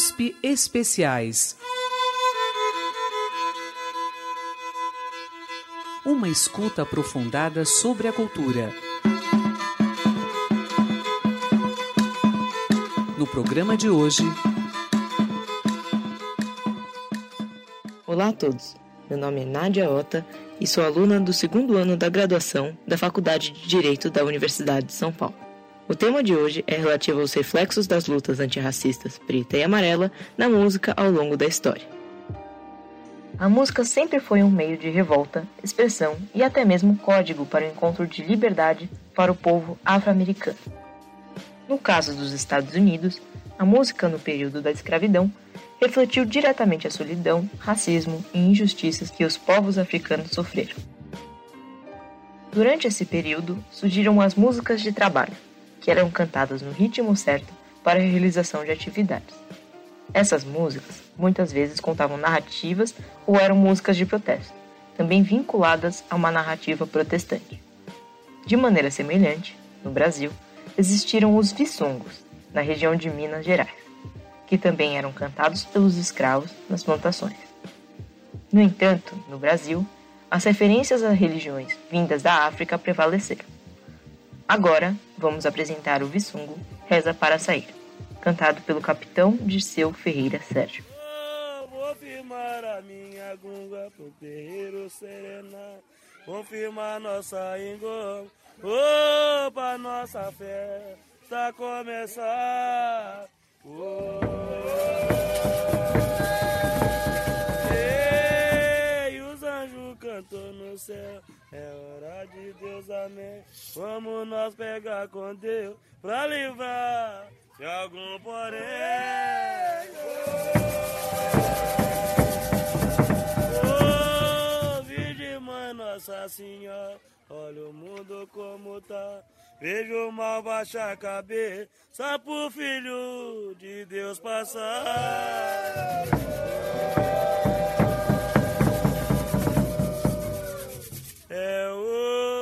USP Especiais. Uma escuta aprofundada sobre a cultura. No programa de hoje. Olá a todos. Meu nome é Nádia Ota e sou aluna do segundo ano da graduação da Faculdade de Direito da Universidade de São Paulo. O tema de hoje é relativo aos reflexos das lutas antirracistas preta e amarela na música ao longo da história. A música sempre foi um meio de revolta, expressão e até mesmo código para o encontro de liberdade para o povo afro-americano. No caso dos Estados Unidos, a música no período da escravidão refletiu diretamente a solidão, racismo e injustiças que os povos africanos sofreram. Durante esse período, surgiram as músicas de trabalho, que eram cantadas no ritmo certo para a realização de atividades. Essas músicas muitas vezes contavam narrativas ou eram músicas de protesto, também vinculadas a uma narrativa protestante. De maneira semelhante, no Brasil, existiram os viçongos, na região de Minas Gerais, que também eram cantados pelos escravos nas plantações. No entanto, no Brasil, as referências a religiões vindas da África prevaleceram. Agora, vamos apresentar o Vissungo Reza para Sair, cantado pelo capitão Dirceu Ferreira Sérgio. vou firmar a minha gunga pro terreiro serena, confirmar nossa ingoma, oh, pra nossa festa começar. Oh. Céu. É hora de Deus, amém. Vamos nós pegar com Deus pra livrar de algum porém. Oh, Virgem Mãe Nossa Senhora, olha o mundo como tá. Vejo o mal baixar a cabeça, pro filho de Deus passar. whoa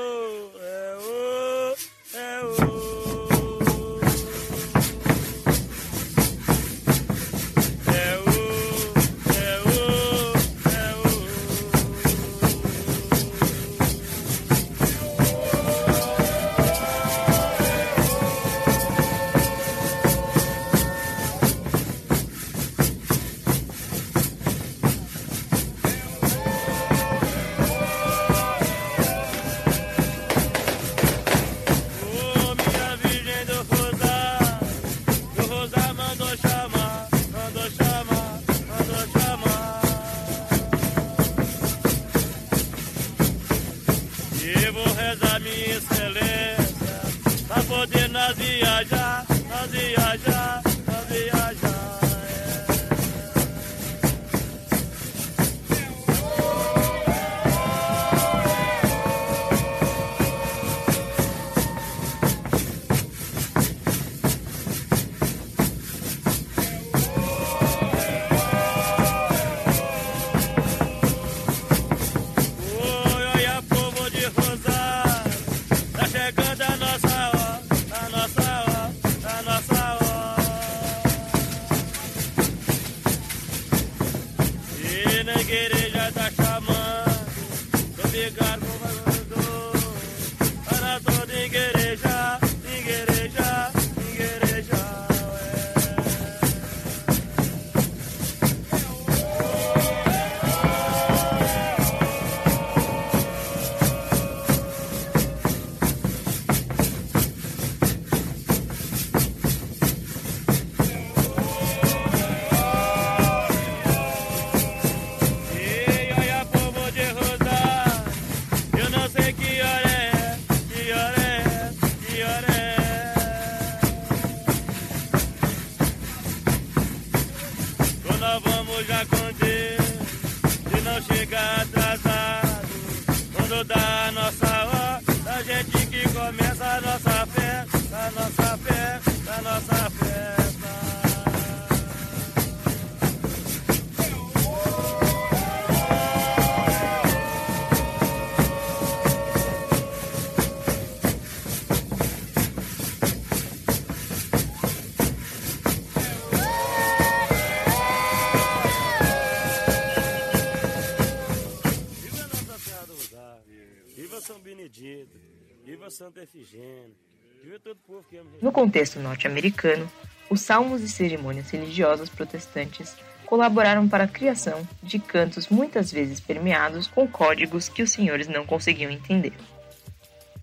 No contexto norte-americano, os salmos e cerimônias religiosas protestantes colaboraram para a criação de cantos muitas vezes permeados com códigos que os senhores não conseguiam entender.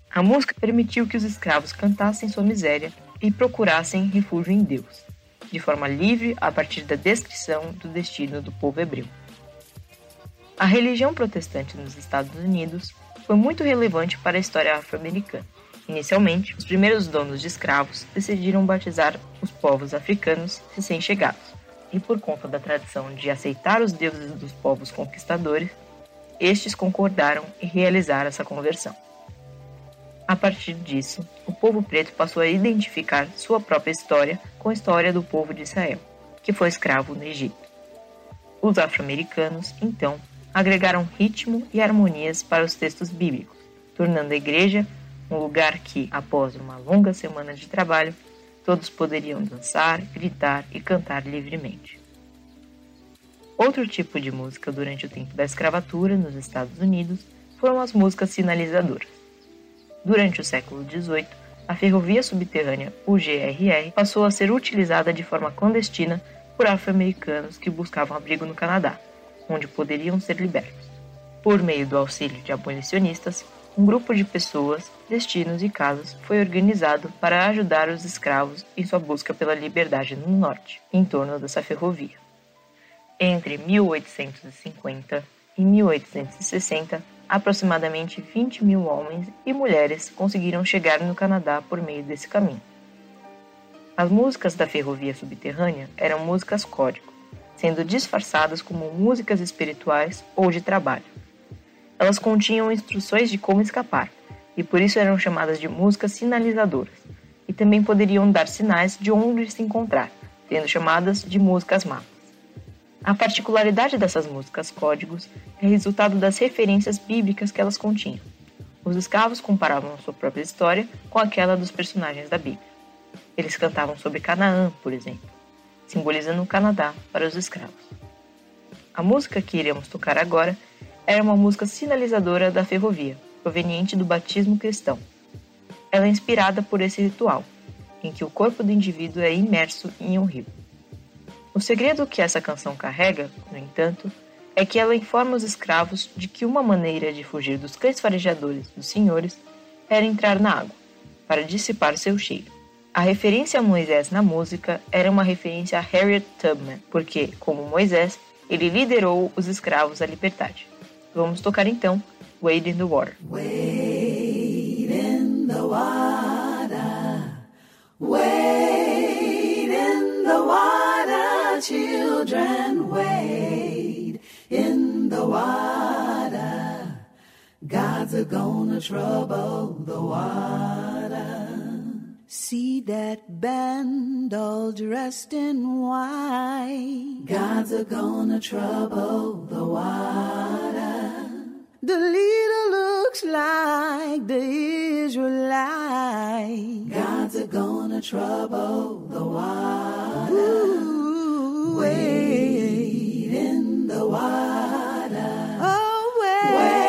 A música permitiu que os escravos cantassem sua miséria e procurassem refúgio em Deus, de forma livre a partir da descrição do destino do povo hebreu. A religião protestante nos Estados Unidos foi muito relevante para a história afro-americana. Inicialmente, os primeiros donos de escravos decidiram batizar os povos africanos recém-chegados, e por conta da tradição de aceitar os deuses dos povos conquistadores, estes concordaram em realizar essa conversão. A partir disso, o povo preto passou a identificar sua própria história com a história do povo de Israel, que foi escravo no Egito. Os afro-americanos, então, agregaram ritmo e harmonias para os textos bíblicos, tornando a igreja um lugar que, após uma longa semana de trabalho, todos poderiam dançar, gritar e cantar livremente. Outro tipo de música durante o tempo da escravatura nos Estados Unidos foram as músicas sinalizadoras. Durante o século XVIII, a ferrovia subterrânea UGRR passou a ser utilizada de forma clandestina por afro-americanos que buscavam abrigo no Canadá, onde poderiam ser libertos. Por meio do auxílio de abolicionistas, um grupo de pessoas, destinos e casas foi organizado para ajudar os escravos em sua busca pela liberdade no norte, em torno dessa ferrovia. Entre 1850 e 1860, aproximadamente 20 mil homens e mulheres conseguiram chegar no Canadá por meio desse caminho. As músicas da ferrovia subterrânea eram músicas código, sendo disfarçadas como músicas espirituais ou de trabalho. Elas continham instruções de como escapar, e por isso eram chamadas de músicas sinalizadoras, e também poderiam dar sinais de onde se encontrar, sendo chamadas de músicas mapas. A particularidade dessas músicas códigos é resultado das referências bíblicas que elas continham. Os escravos comparavam sua própria história com aquela dos personagens da Bíblia. Eles cantavam sobre Canaã, por exemplo simbolizando o Canadá para os escravos. A música que iremos tocar agora era uma música sinalizadora da ferrovia, proveniente do batismo cristão. Ela é inspirada por esse ritual, em que o corpo do indivíduo é imerso em um rio. O segredo que essa canção carrega, no entanto, é que ela informa os escravos de que uma maneira de fugir dos cães farejadores dos senhores era entrar na água, para dissipar seu cheiro. A referência a Moisés na música era uma referência a Harriet Tubman, porque, como Moisés, ele liderou os escravos à liberdade. Vamos tocar então Wade in the Water. Wade in the water, wade in the water, children, wade in the water. God's a gonna trouble the water. See that band all dressed in white. God's a gonna trouble the water. The leader looks like the Israelite. God's a gonna trouble the water. Ooh, wade in the water. Oh, wade, wade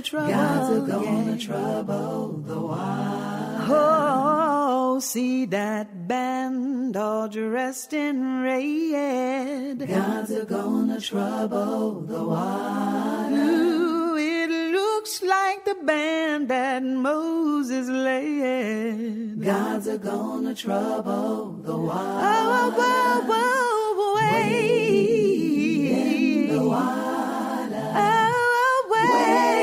gonna trouble. God's gonna trouble the water. Oh, see that band all dressed in red. God's are gonna trouble the water. Ooh, it looks like the band that Moses led. God's a gonna trouble the water. Oh, whoa, oh, oh, whoa, oh, whoa, wait. In the water. Oh, wait. In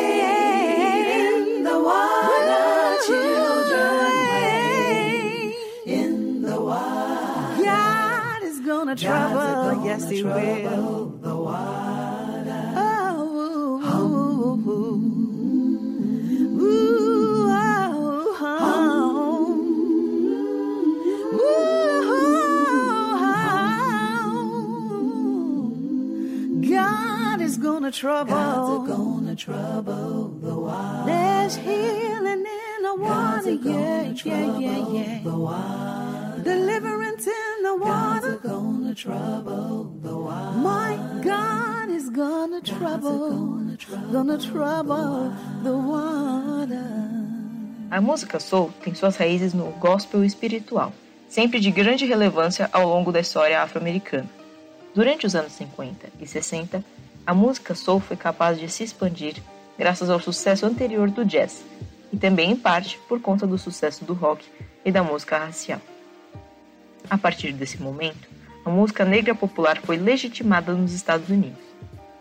Gonna trouble. Yes, He will. The oh, water. Oh, oh, oh. ooh, ooh, ooh, ooh, ooh. God is gonna trouble. God's gonna trouble the water. There's healing in the water. Yeah, yeah, yeah, yeah. The water. Deliverance in trouble the water. My God is gonna trouble, gonna trouble the water. A música soul tem suas raízes no gospel espiritual, sempre de grande relevância ao longo da história afro-americana. Durante os anos 50 e 60, a música soul foi capaz de se expandir graças ao sucesso anterior do jazz, e também em parte por conta do sucesso do rock e da música racial. A partir desse momento, a música negra popular foi legitimada nos Estados Unidos,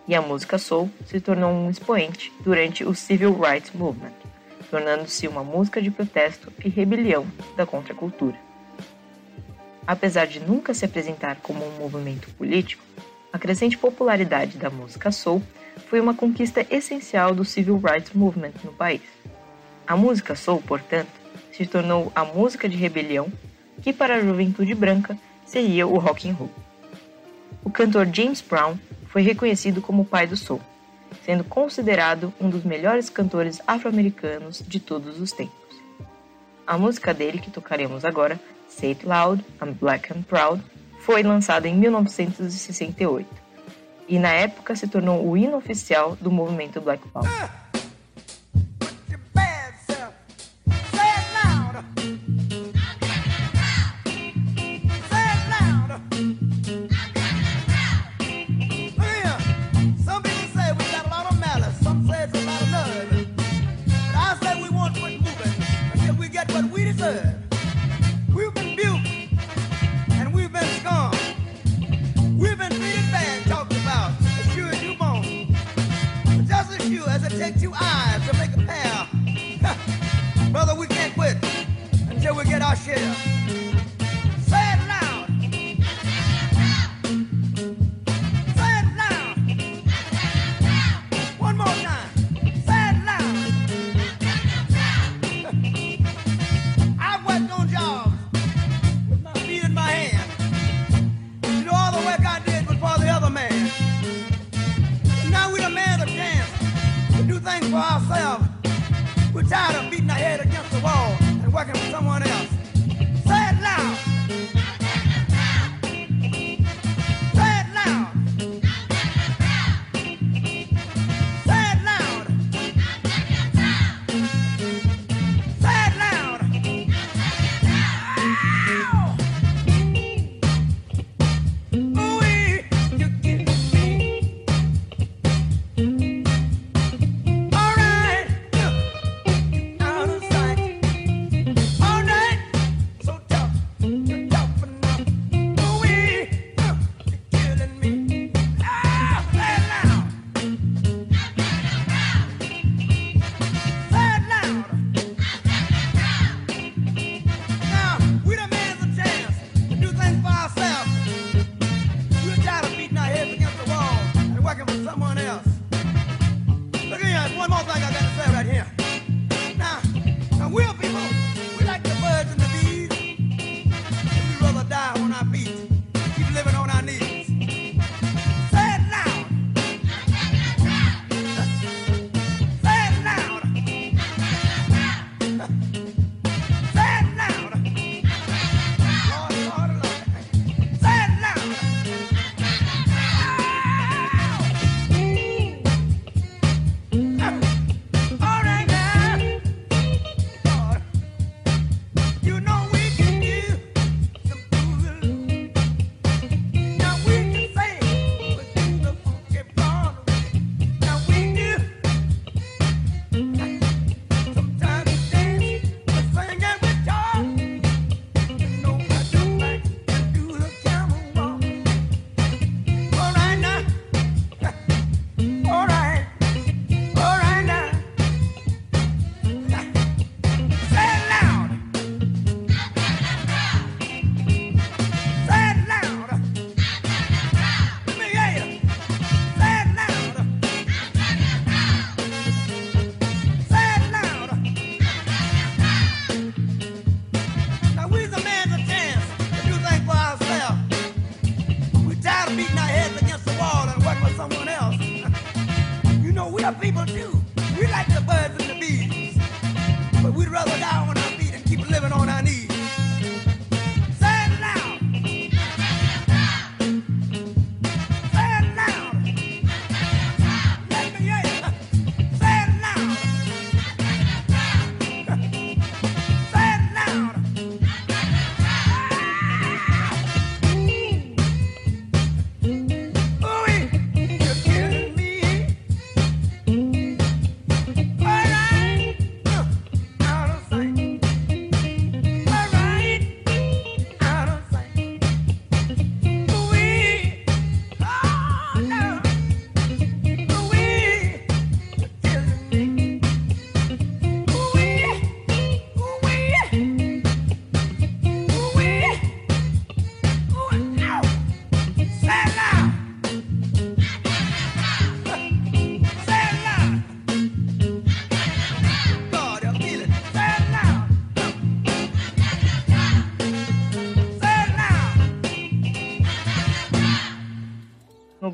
e a música soul se tornou um expoente durante o Civil Rights Movement, tornando-se uma música de protesto e rebelião da contracultura. Apesar de nunca se apresentar como um movimento político, a crescente popularidade da música soul foi uma conquista essencial do Civil Rights Movement no país. A música soul, portanto, se tornou a música de rebelião que para a juventude branca seria o rock and roll. O cantor James Brown foi reconhecido como o pai do soul, sendo considerado um dos melhores cantores afro-americanos de todos os tempos. A música dele que tocaremos agora, Say It Loud, I'm Black and Proud, foi lançada em 1968 e na época se tornou o hino oficial do movimento Black Power.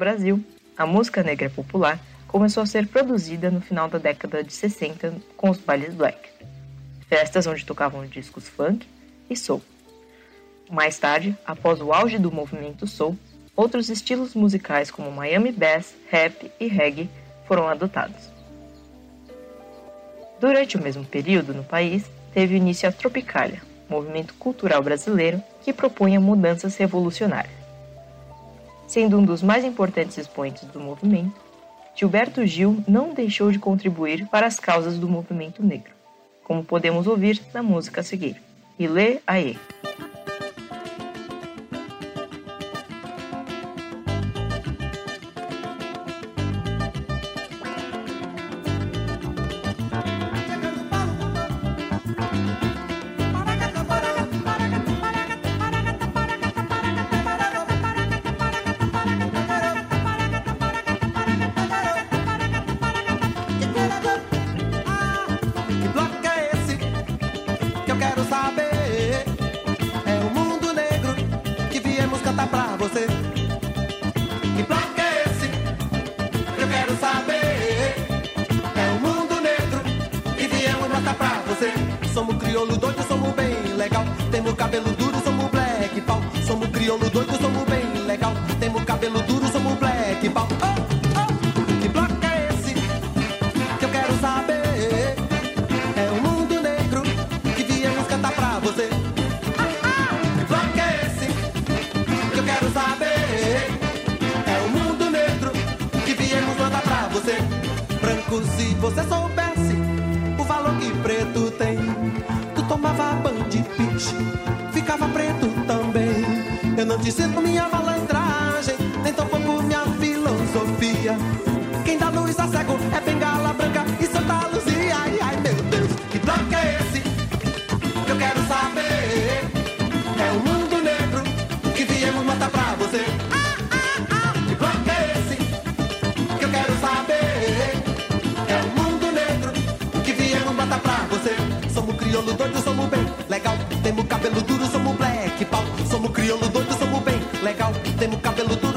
Brasil, a música negra popular começou a ser produzida no final da década de 60 com os bailes black, festas onde tocavam discos funk e soul. Mais tarde, após o auge do movimento soul, outros estilos musicais como Miami Bass, rap e reggae foram adotados. Durante o mesmo período no país, teve início a Tropicália, movimento cultural brasileiro que propunha mudanças revolucionárias. Sendo um dos mais importantes expoentes do movimento, Gilberto Gil não deixou de contribuir para as causas do movimento negro, como podemos ouvir na música a seguir, Ilê Aê. Doido, somos bem legal. Temos cabelo duro, somos black pau. Somos crioulo doido, somos bem legal. Temos cabelo duro,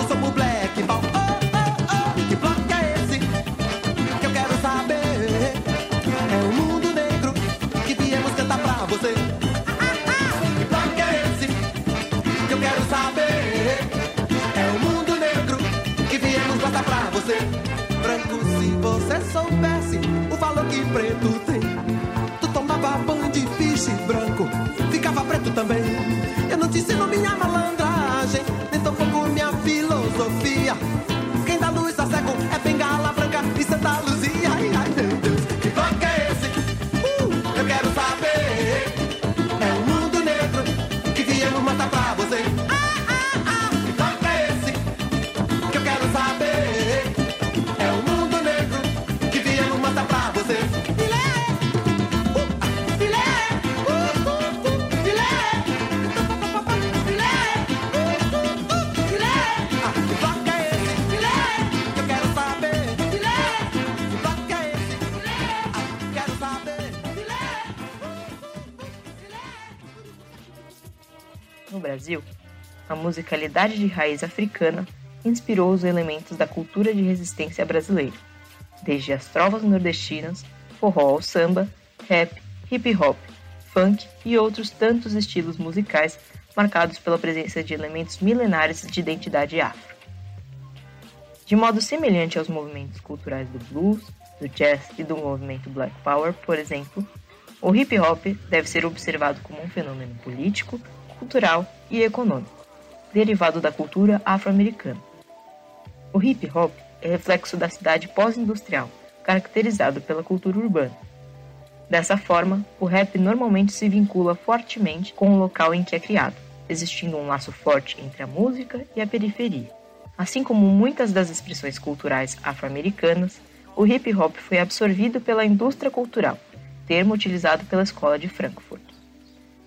musicalidade de raiz africana inspirou os elementos da cultura de resistência brasileira, desde as trovas nordestinas, forró ao samba, rap, hip hop, funk e outros tantos estilos musicais marcados pela presença de elementos milenares de identidade afro. De modo semelhante aos movimentos culturais do blues, do jazz e do movimento Black Power, por exemplo, o hip hop deve ser observado como um fenômeno político, cultural e econômico, derivado da cultura afro-americana. O hip hop é reflexo da cidade pós-industrial, caracterizado pela cultura urbana. Dessa forma, o rap normalmente se vincula fortemente com o local em que é criado, existindo um laço forte entre a música e a periferia. Assim como muitas das expressões culturais afro-americanas, o hip hop foi absorvido pela indústria cultural, termo utilizado pela Escola de Frankfurt.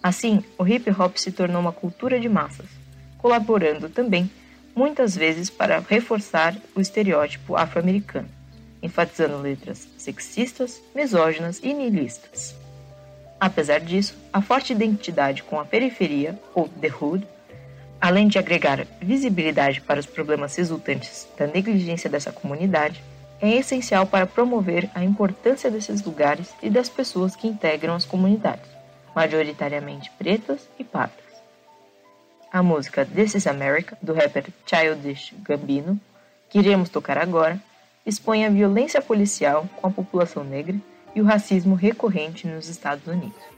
Assim, o hip hop se tornou uma cultura de massas, colaborando também, muitas vezes, para reforçar o estereótipo afro-americano, enfatizando letras sexistas, misóginas e nihilistas. Apesar disso, a forte identidade com a periferia, ou the hood, Além de agregar visibilidade para os problemas resultantes da negligência dessa comunidade, é essencial para promover a importância desses lugares e das pessoas que integram as comunidades, majoritariamente pretas e pardas. A música This is America, do rapper Childish Gambino, que iremos tocar agora, expõe a violência policial com a população negra e o racismo recorrente nos Estados Unidos.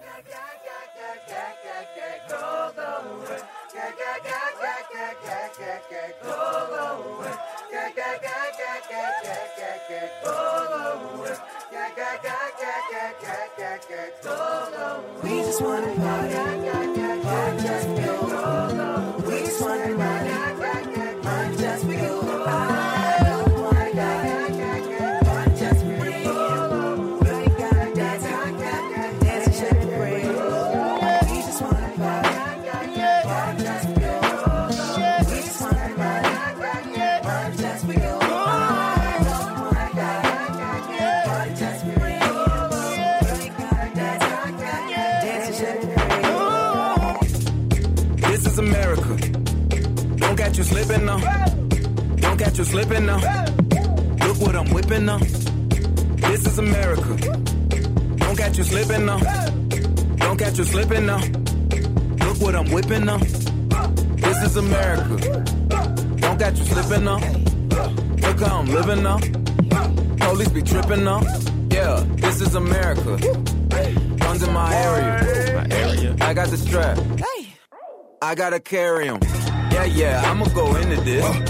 Slipping now. Look what I'm whipping now. This is America. Don't catch you slipping now. Don't catch you slipping now. Look what I'm whipping now. This is America. Don't catch you slipping now. Look how I'm living now. Police be tripping now. Yeah, this is America. Guns in my area. My area. I got the strap. I gotta carry him. Yeah, yeah, I'ma go into this.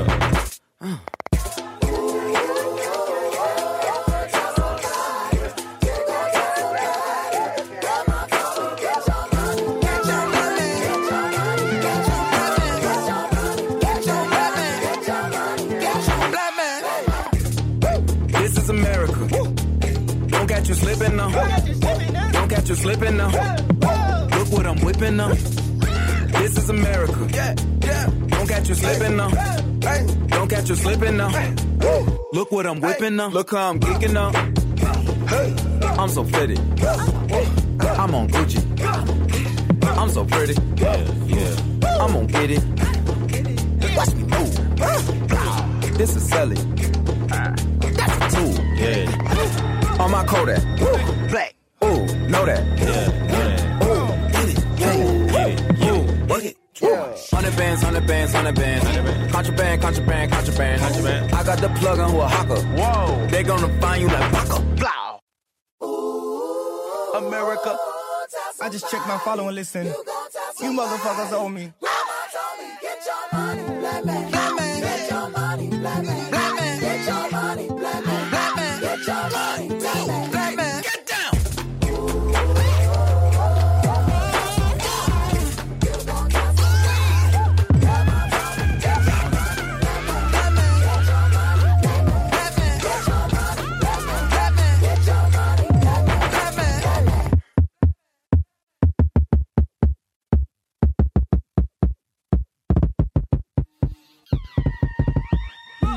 I'm whipping now. Look how I'm kicking now. I'm so pretty. I'm on Gucci. I'm so pretty. Yeah, yeah. I'm gonna get it. Watch me move. This is Sally. That's a tool. Yeah. On my Kodak. Black. Ooh, know that. Yeah. Ooh, get it. Get it. Ooh, work it. Hundred bands, hundred bands, hundred bands. Contraband, contraband, contraband. Contraband. I got the plug on who a hawker. Whoa. They gonna find you like Baka. Blah. America. I just checked my following listen. You motherfuckers owe me. Mama told me, Get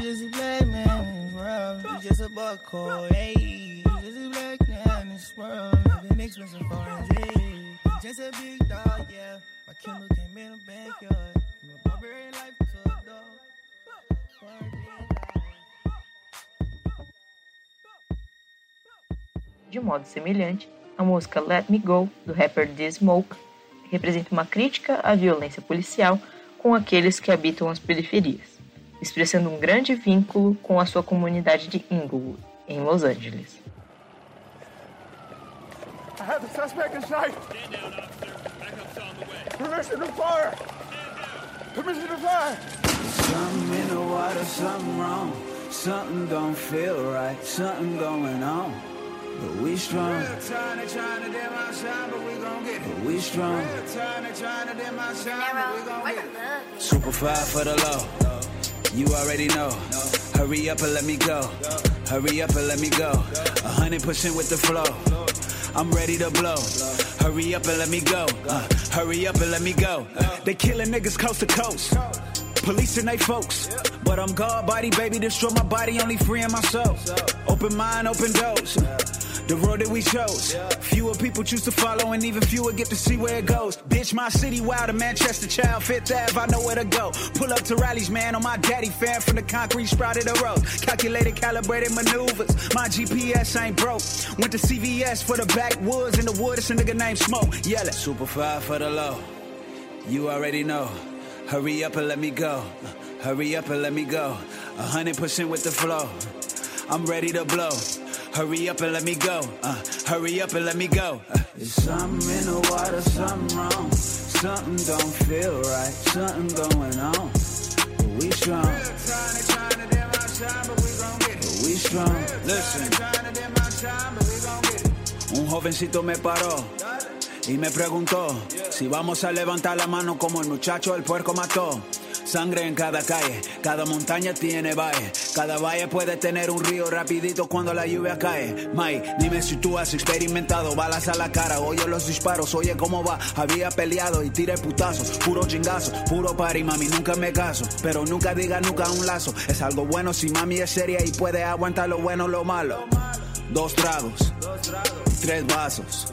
just a black man in this world. You just a buck hey. You just a black man in this world. Living expensive foreign hey. Just a big dog, yeah. My Kindle came in the backyard. A barbarian life a dog. De modo semelhante, a música Let Me Go, do rapper D-Smoke, representa uma crítica à violência policial com aqueles que habitam as periferias, expressando um grande vínculo com a sua comunidade de Inglewood, em Los Angeles. I have the suspect in sight. Permission to fire. Permission to fire. Something in the water, something wrong. Something don't feel right, something going on. But we strong. To, trying to dim our shine, but we gon' get it. But we strong. Trying to dim our shine, but we gon' get it. Super five for the low. You already know. Hurry up and let me go. Hurry up and let me go. A hundred percent with the flow. I'm ready to blow. Hurry up and let me go. Uh, hurry up and let me go. Uh, they killing niggas coast to coast. Police and they folks. But I'm God body, baby, destroy my body, only freeing my soul. Open mind, open doors. The road that we chose. Fewer people choose to follow, and even fewer get to see where it goes. Bitch, my city wild, a Manchester child, Fifth Ave, I know where to go. Pull up to rallies, man, on my daddy fan from the concrete sprouted a road. Calculated, calibrated maneuvers. My GPS ain't broke. Went to CVS for the backwoods in the woods, a nigga named Smoke. Yelling. Super five for the low. You already know. Hurry up and let me go. Hurry up and let me go. Hundred percent with the flow. I'm ready to blow. Hurry up and let me go. Uh, hurry up and let me go. Uh, there's something in the water, something wrong. Something don't feel right. Something going on. But we strong. But we strong. Listen. Un jovencito me paró y me preguntó si vamos a levantar la mano como el muchacho el puerco mató. Sangre en cada calle, cada montaña tiene valle, cada valle puede tener un río rapidito cuando la lluvia cae. Mike, dime si tú has experimentado balas a la cara, oye los disparos, oye cómo va. Había peleado y tiré putazos, puro chingazo, puro party, mami, nunca me caso. Pero nunca diga nunca un lazo, es algo bueno si mami es seria y puede aguantar lo bueno lo malo. Dos tragos, tres vasos.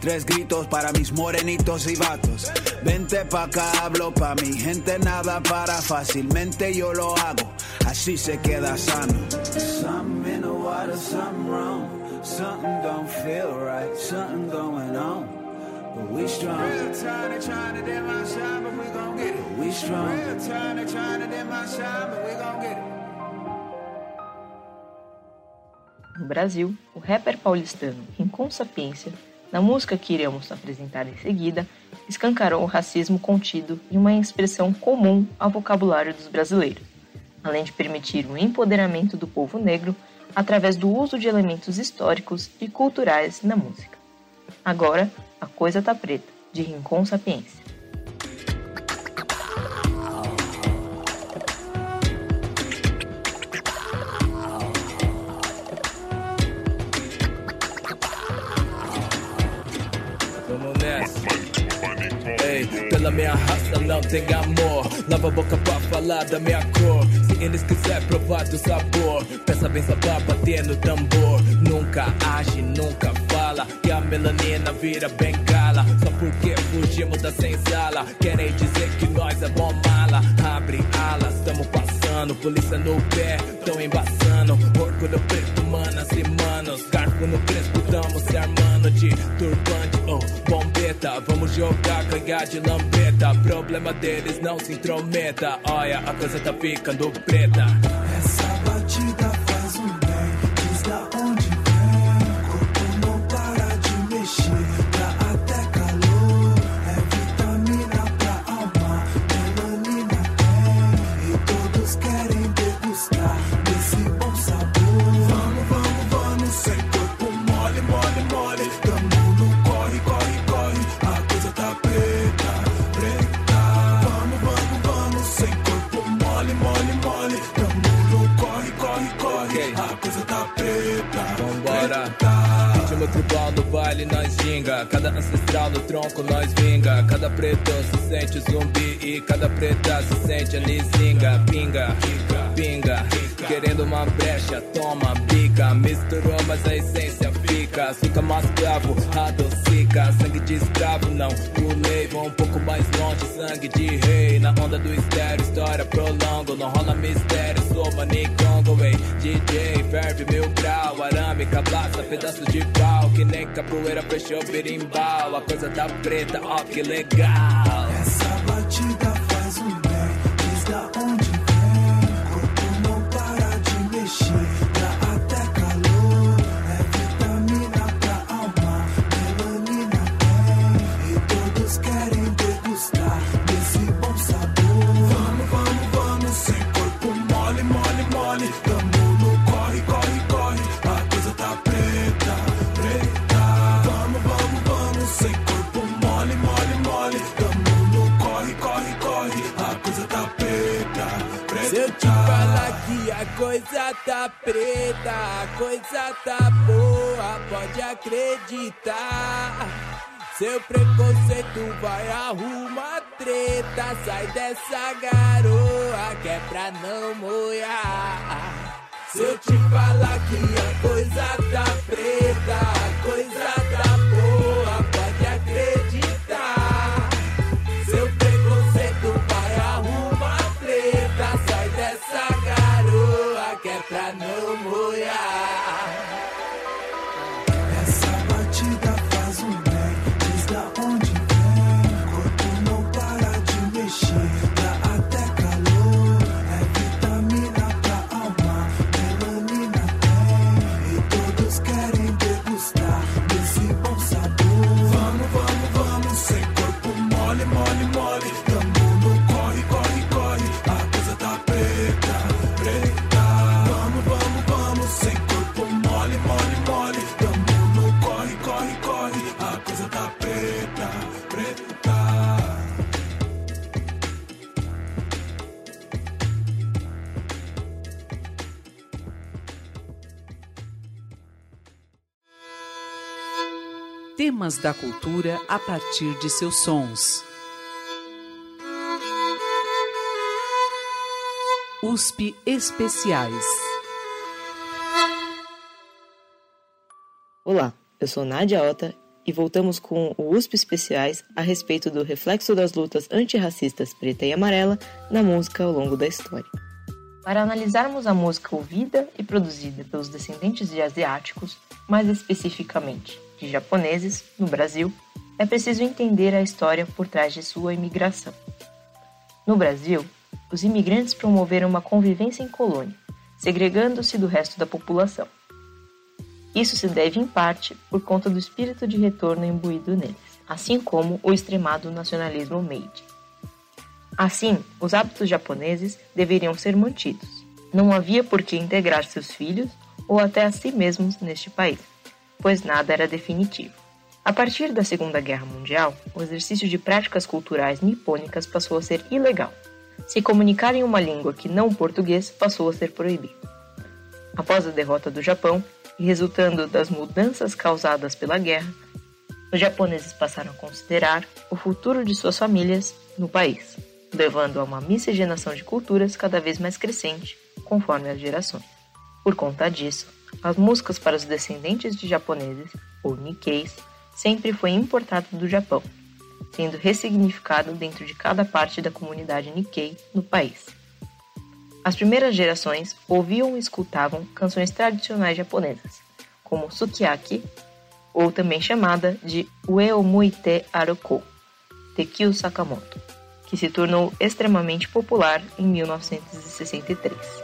Tres gritos para mis morenitos y vatos. Vente pa' acá, hablo pa' mi gente, nada para fácilmente yo lo hago. Así se queda sano. Something in the water, something wrong. Something don't feel right, something going on. But we strong. Real trying to dim my shine, but we gon' get it. But we strong. Real trying to dim my shine, but we gon' get it. No Brasil, o rapper paulistano Rincon Sapiência, na música que iremos apresentar em seguida, escancarou o racismo contido em uma expressão comum ao vocabulário dos brasileiros, além de permitir o empoderamento do povo negro através do uso de elementos históricos e culturais na música. Agora, A Coisa Tá Preta, de Rincon Sapiência. Pela minha raça não tem amor. Lava a boca pra falar da minha cor. Se eles quiserem provar do sabor, peça só pra bater no tambor. Nunca age, nunca fala. E a melanina vira bengala. Só porque fugimos da senzala. Querem dizer que nós é bom mala. Abre alas, tamo passando. Polícia no pé, tão embaçando. Orgulho preto, manas e manos. No crespo, tamo se armando de turbante ou bombeta. Vamos jogar, ganhar de lambeta. Problema deles, não se intrometa. Olha, a coisa tá ficando preta. Essa ancestral no tronco nós vinga. Cada preto se sente zumbi E cada preta se sente anizinga Pinga, pinga Querendo uma brecha, toma, bica. Misturou mas a essência fica. Fica mais bravo, adocica. Sangue de escravo não. Pulei Vou um pouco mais longe, sangue de rei. Na onda do estéreo, história prolongo. Não rola mistério, sou manicongo Ei, DJ, ferve mil grau. Arame, cabaça, pedaço de pau. Que nem capoeira fechou berimbau. A coisa tá preta, ó que legal. Essa batida coisa tá preta, coisa tá boa, pode acreditar. Seu preconceito vai arrumar treta, sai dessa garoa que é pra não molhar. Se eu te falar que a coisa tá preta, Temas da cultura a partir de seus sons. USP Especiais. Olá, eu sou Nádia Ota e voltamos com o USP Especiais a respeito do reflexo das lutas antirracistas preta e amarela na música ao longo da história. Para analisarmos a música ouvida e produzida pelos descendentes de asiáticos, mais especificamente de japoneses, no Brasil, é preciso entender a história por trás de sua imigração. No Brasil, os imigrantes promoveram uma convivência em colônia, segregando-se do resto da população. Isso se deve em parte por conta do espírito de retorno imbuído neles, assim como o extremado nacionalismo Meiji. Assim, os hábitos japoneses deveriam ser mantidos. Não havia por que integrar seus filhos ou até a si mesmos neste país, pois nada era definitivo. A partir da Segunda Guerra Mundial, o exercício de práticas culturais nipônicas passou a ser ilegal. Se comunicar em uma língua que não o português passou a ser proibido. Após a derrota do Japão, e resultando das mudanças causadas pela guerra, os japoneses passaram a considerar o futuro de suas famílias no país, levando a uma miscigenação de culturas cada vez mais crescente conforme as gerações. Por conta disso, as músicas para os descendentes de japoneses, ou Nikkeis, sempre foi importado do Japão, sendo ressignificado dentro de cada parte da comunidade Nikkei no país. As primeiras gerações ouviam e escutavam canções tradicionais japonesas, como Sukiyaki, ou também chamada de Ueomuite Aroko, Kyu Sakamoto, que se tornou extremamente popular em 1963.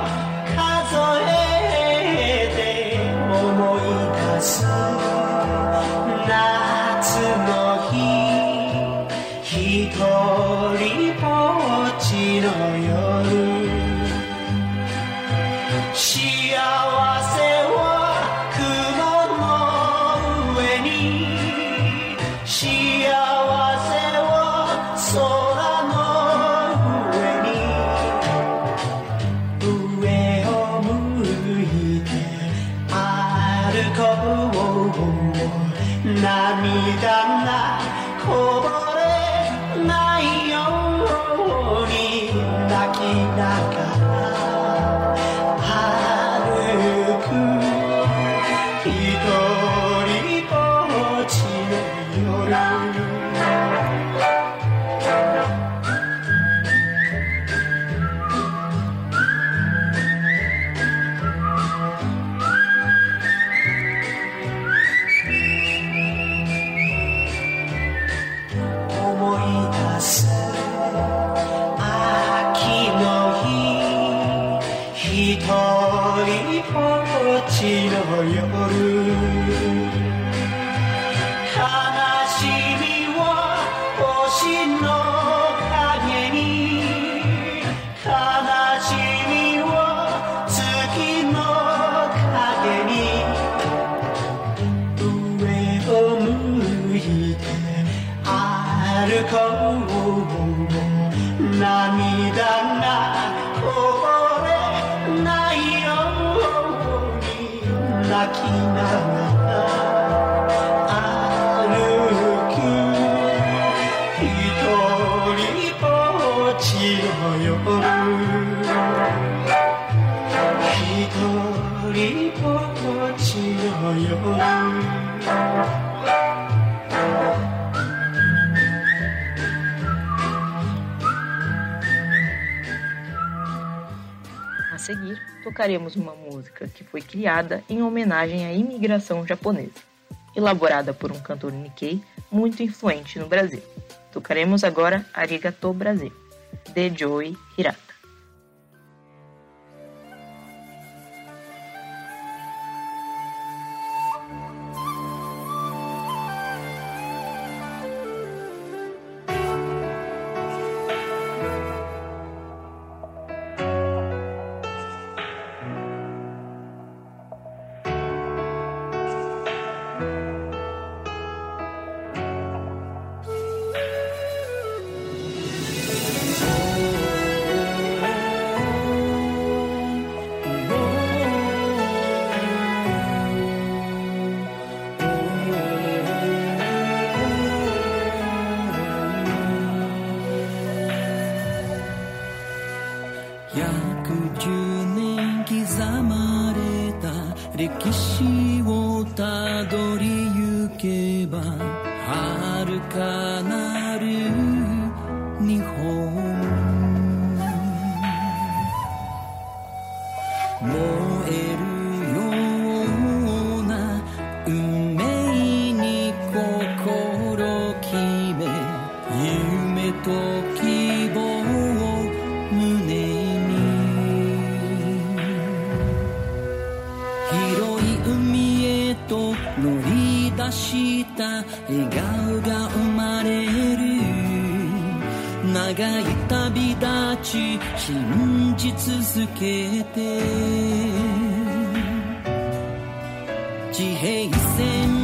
not to know. A seguir, tocaremos uma música que foi criada em homenagem à imigração japonesa, elaborada por um cantor Nikkei muito influente no Brasil. Tocaremos agora Arigato Brasil de Joey Hirata. た笑顔が生まれる長い旅立ち信じ続けて地平線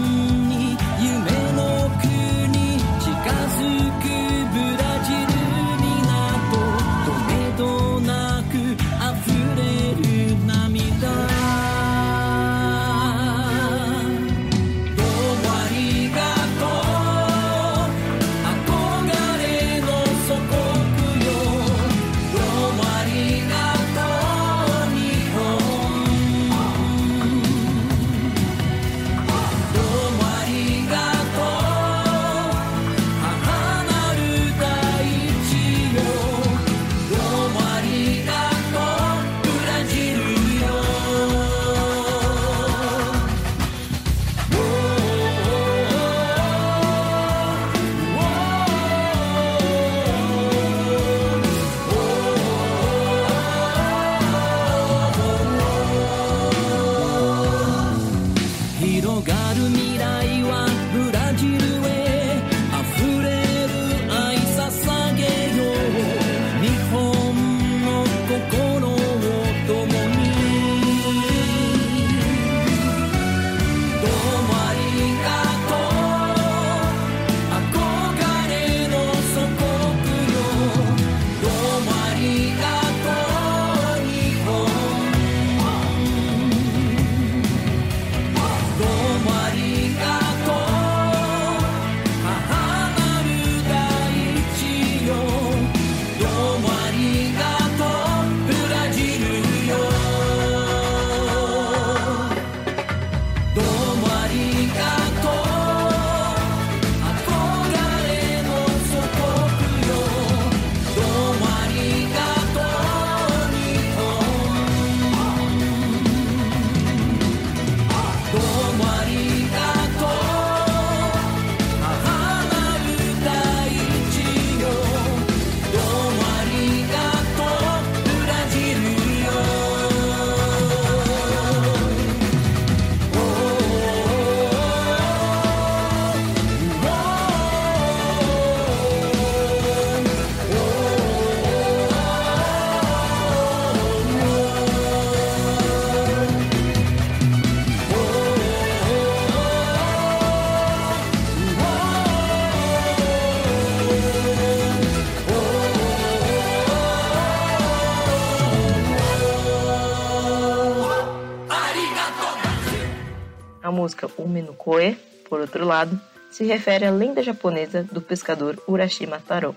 Koe, por outro lado, se refere à lenda japonesa do pescador Urashima Taro,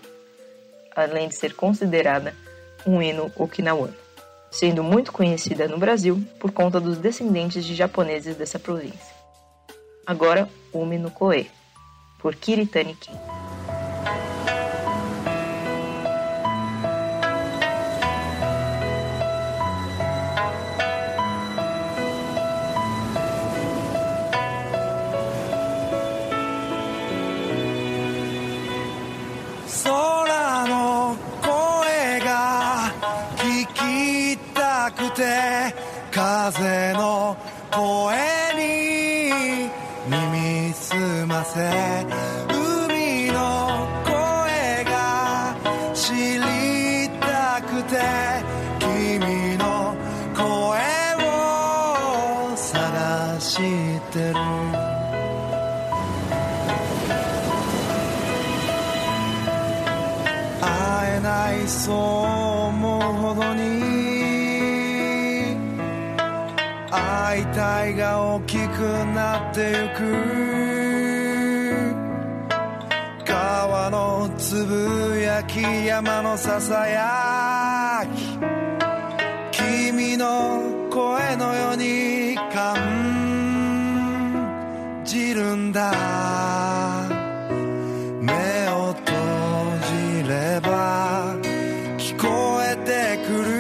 além de ser considerada um hino okinawan, sendo muito conhecida no Brasil por conta dos descendentes de japoneses dessa província. Agora, Umi no Koe, por Kiritani Ken. 風の。き山のささやき。君の声のように感じるんだ。目を閉じれば聞こえてくる。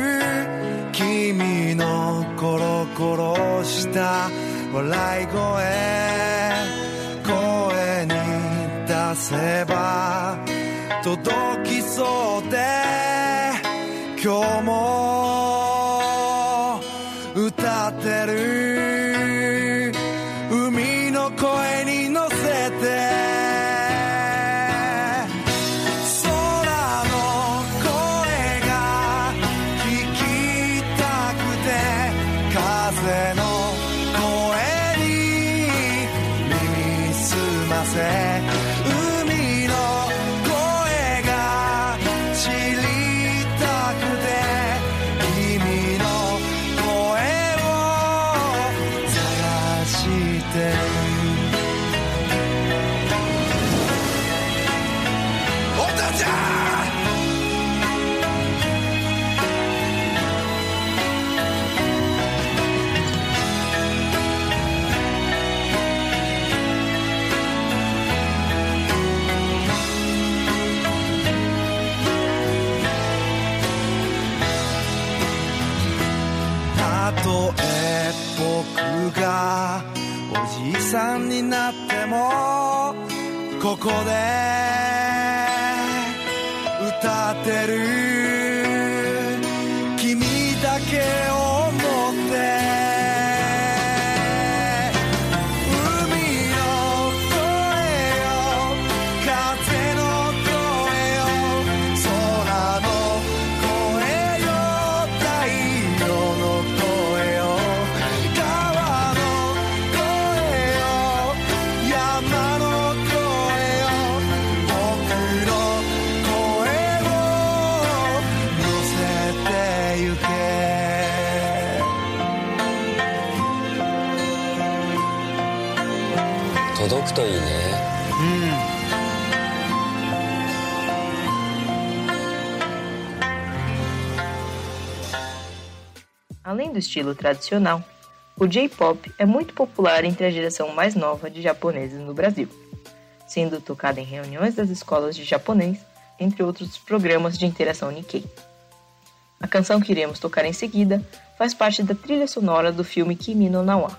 君のコロコロした笑い声。all estilo tradicional, o J-pop é muito popular entre a geração mais nova de japoneses no Brasil, sendo tocado em reuniões das escolas de japonês, entre outros programas de interação Nikkei. A canção que iremos tocar em seguida faz parte da trilha sonora do filme Kimi no Nawa,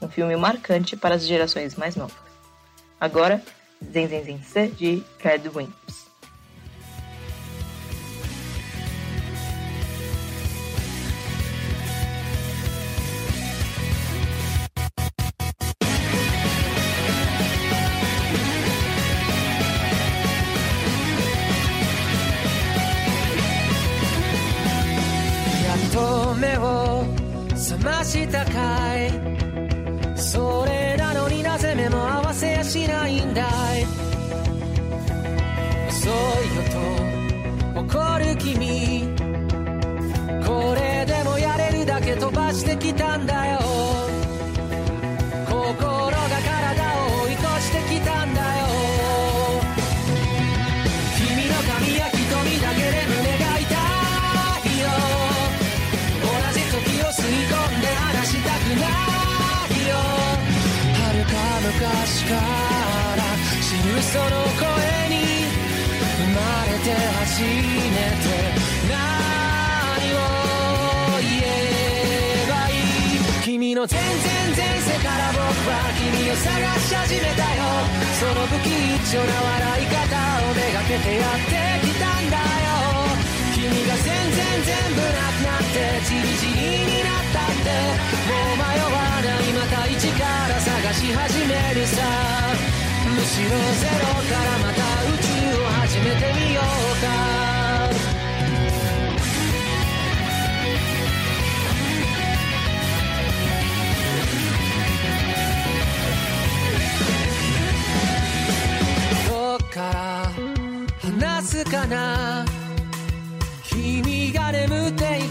um filme marcante para as gerações mais novas. Agora, Zen Zen Zen Se de Red.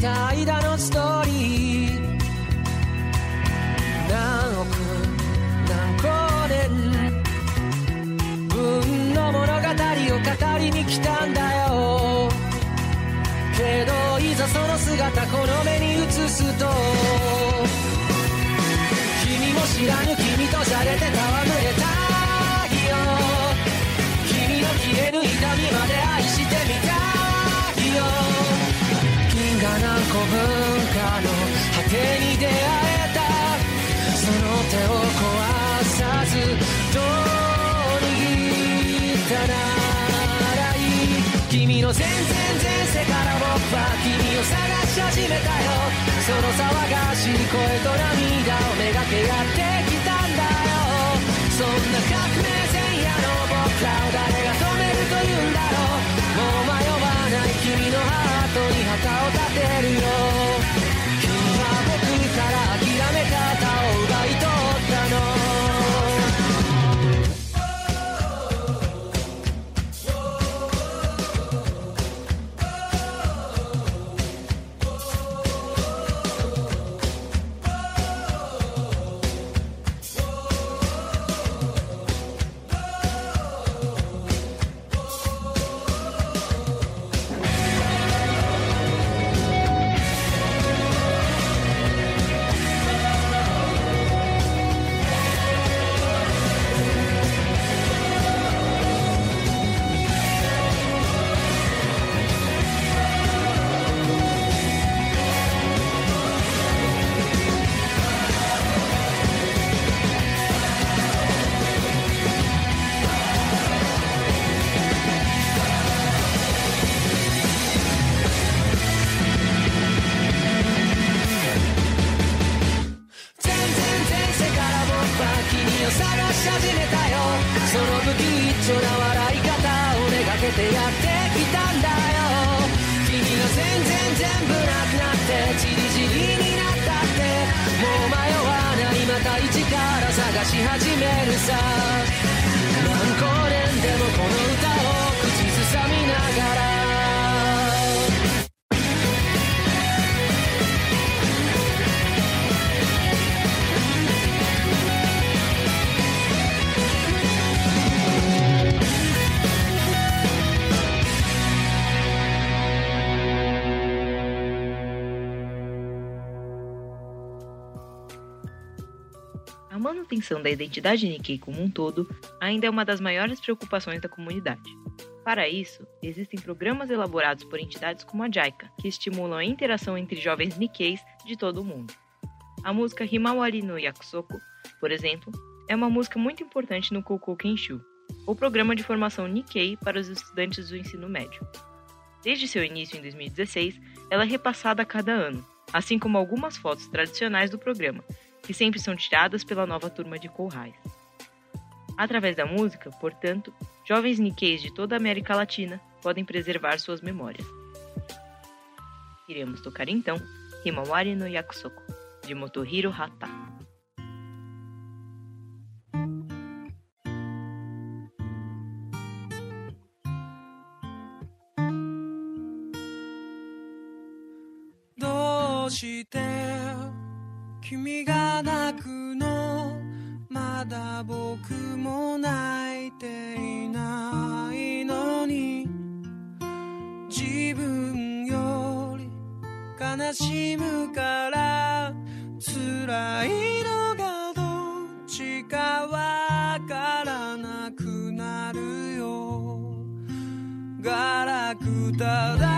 た始めたよ。その騒がしい声と涙をめがけやってきたんだよ。そんな革命前夜の僕らを誰が止めるというんだろう。もう迷わない君のハートに旗を立てるよ。Manutenção da identidade Nikkei como um todo ainda é uma das maiores preocupações da comunidade. Para isso, existem programas elaborados por entidades como a JICA, que estimulam a interação entre jovens Nikkeis de todo o mundo. A música Himawari no Yakusoko, por exemplo, é uma música muito importante no Kokou Kenshu, o programa de formação Nikkei para os estudantes do ensino médio. Desde seu início em 2016, ela é repassada a cada ano, assim como algumas fotos tradicionais do programa, que sempre são tiradas pela nova turma de Corrais. Através da música, portanto, jovens niqueis de toda a América Latina podem preservar suas memórias. Iremos tocar então Himawari no Yakusoku, de Motohiro Hata. 泣くのまだ僕も泣いていないのに。自分より悲しむから辛いのがどっちかわからなくなるよ。ガラクタだ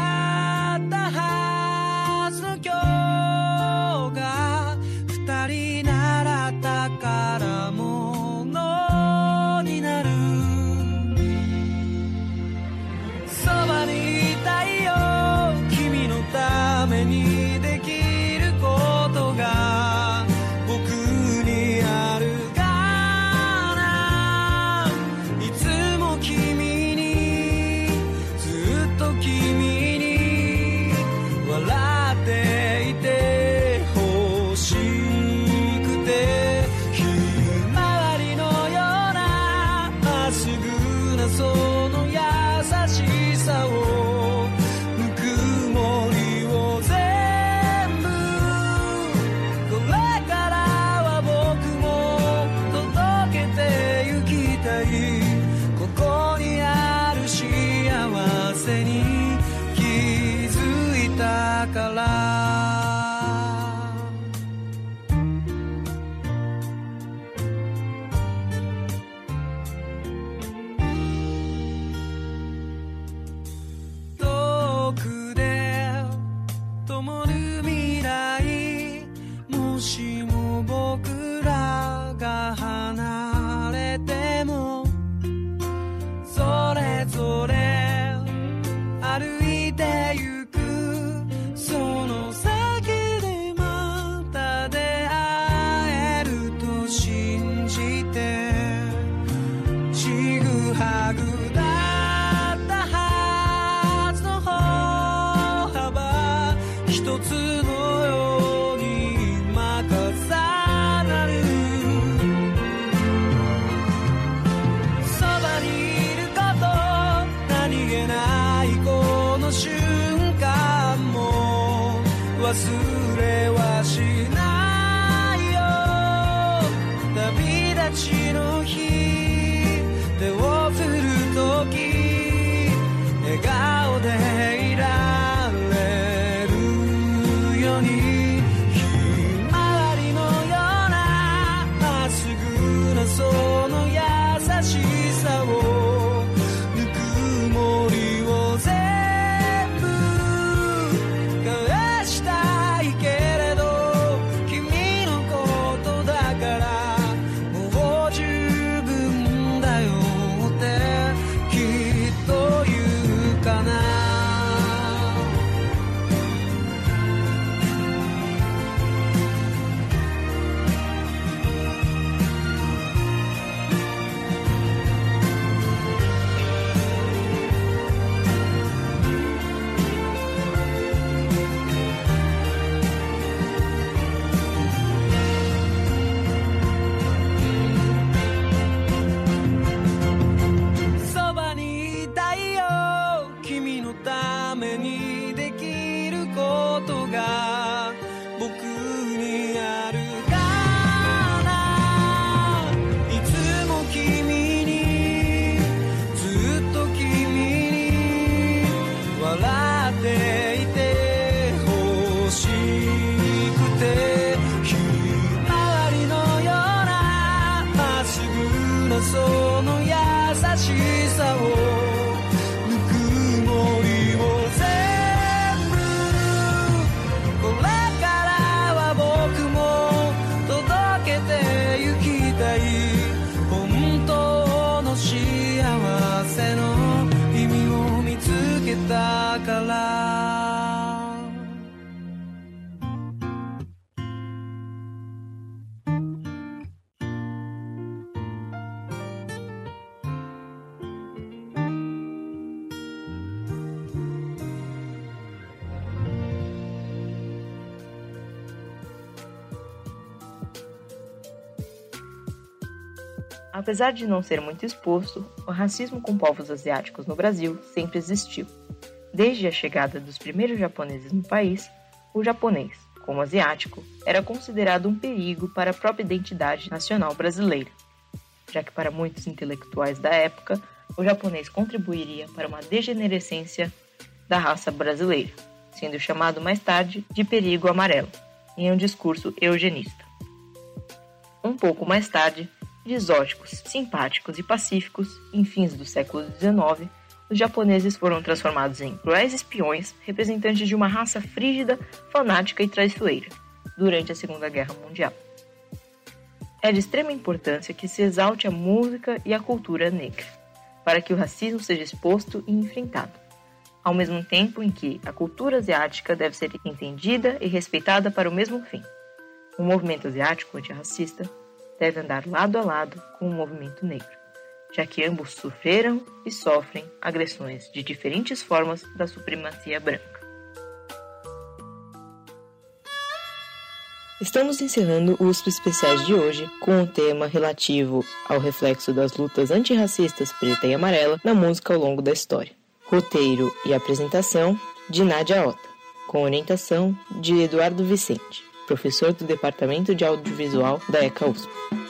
灯る未来。もし Apesar de não ser muito exposto, o racismo com povos asiáticos no Brasil sempre existiu. Desde a chegada dos primeiros japoneses no país, o japonês, como asiático, era considerado um perigo para a própria identidade nacional brasileira, já que para muitos intelectuais da época, o japonês contribuiria para uma degenerescência da raça brasileira, sendo chamado mais tarde de perigo amarelo, em um discurso eugenista. Um pouco mais tarde, exóticos, simpáticos e pacíficos, em fins do século XIX, os japoneses foram transformados em cruéis espiões, representantes de uma raça frígida, fanática e traiçoeira, durante a Segunda Guerra Mundial. É de extrema importância que se exalte a música e a cultura negra, para que o racismo seja exposto e enfrentado, ao mesmo tempo em que a cultura asiática deve ser entendida e respeitada para o mesmo fim. O movimento asiático antirracista deve andar lado a lado com o movimento negro, já que ambos sofreram e sofrem agressões de diferentes formas da supremacia branca. Estamos encerrando os especiais de hoje com um tema relativo ao reflexo das lutas antirracistas preta e amarela na música ao longo da história. Roteiro e apresentação de Nádia Ota, com orientação de Eduardo Vicente, professor do Departamento de Audiovisual da ECA USP.